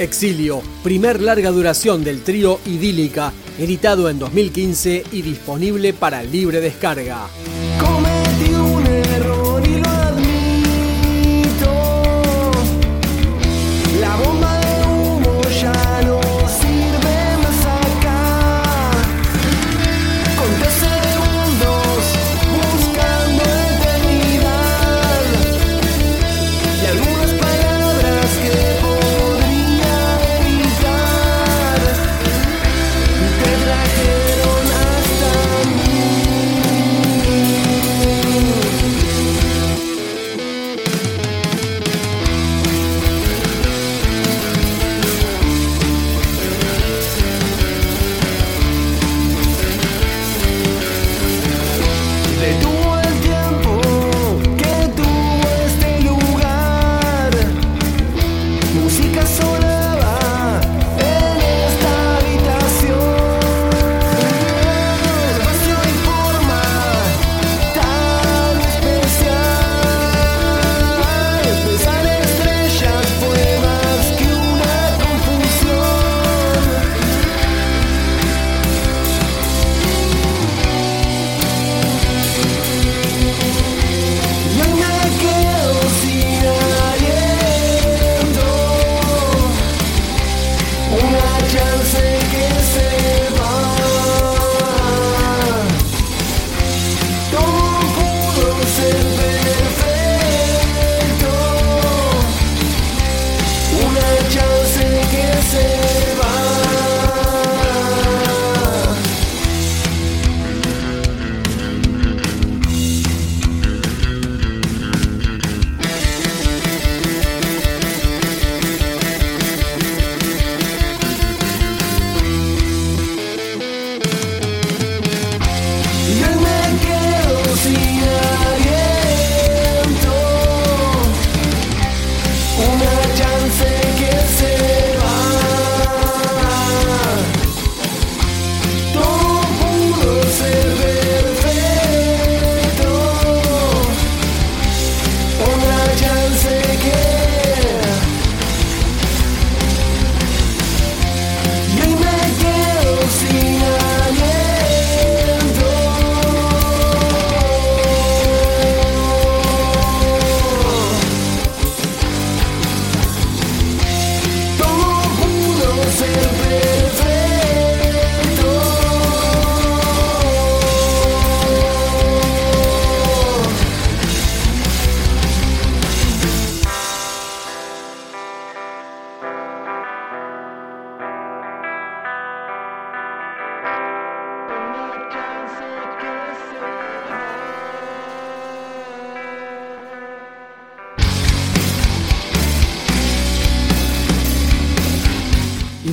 Exilio, primer larga duración del trío Idílica, editado en 2015 y disponible para libre descarga.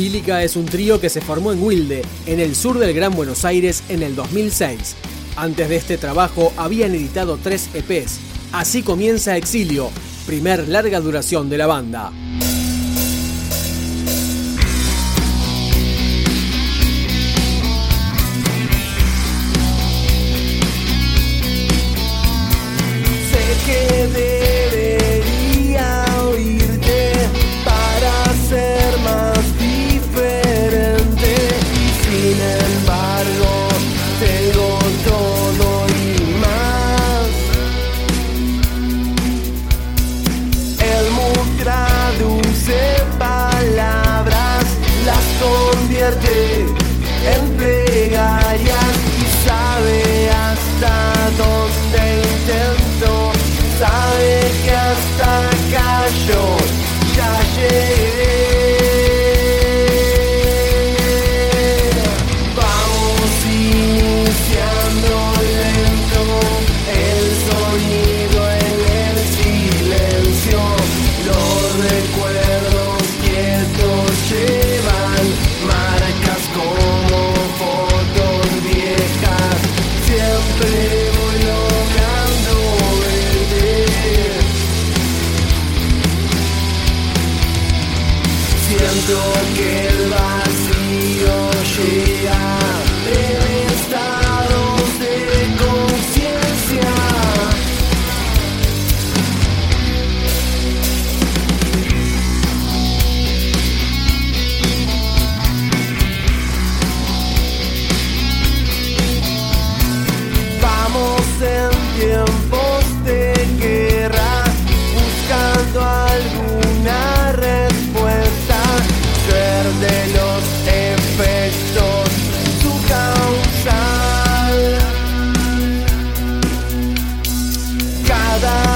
Dílica es un trío que se formó en Wilde, en el sur del Gran Buenos Aires, en el 2006. Antes de este trabajo habían editado tres EPs. Así comienza Exilio, primer larga duración de la banda. year. nada.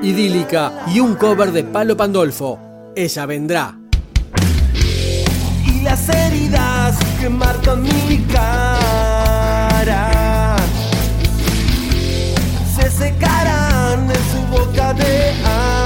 Idílica y un cover de Palo Pandolfo. Ella vendrá. Y las heridas que marcan mi cara se secarán en su boca de agua.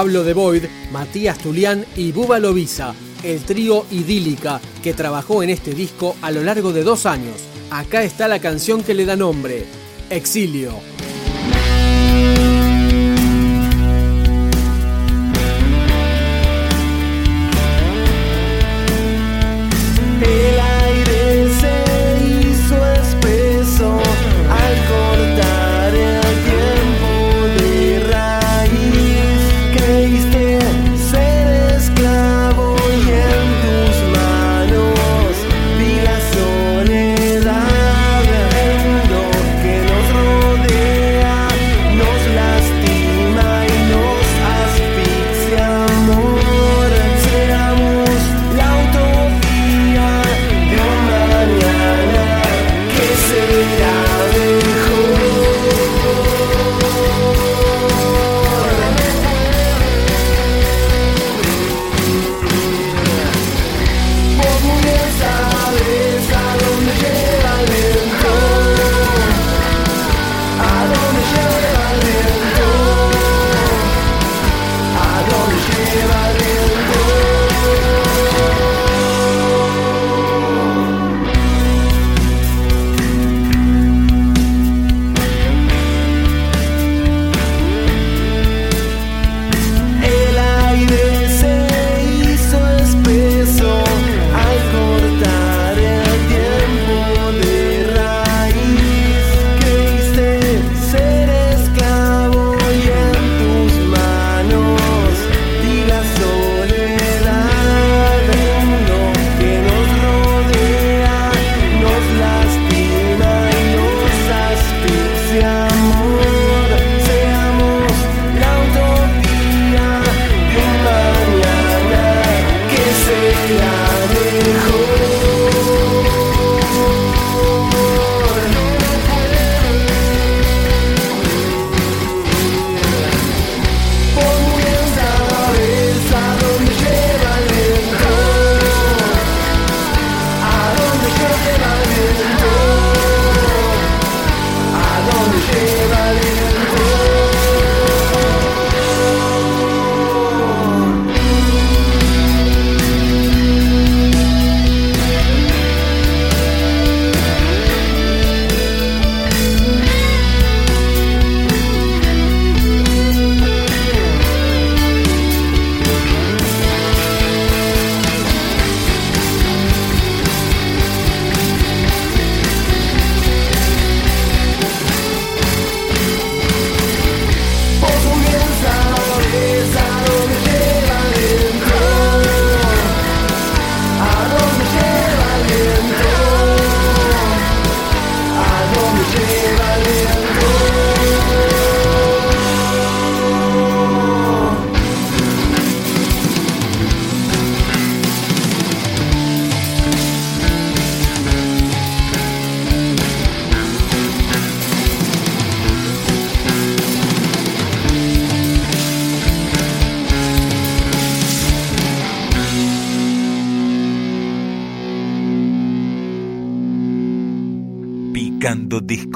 Pablo de Boyd, Matías Tulián y Buba Lovisa, el trío idílica que trabajó en este disco a lo largo de dos años. Acá está la canción que le da nombre, Exilio.